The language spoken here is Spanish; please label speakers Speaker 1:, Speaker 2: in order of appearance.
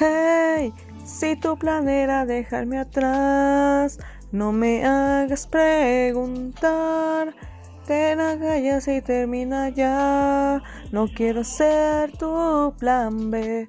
Speaker 1: Hey, si tu plan era dejarme atrás, no me hagas preguntar. Ten agallas y termina ya. No quiero ser tu plan B.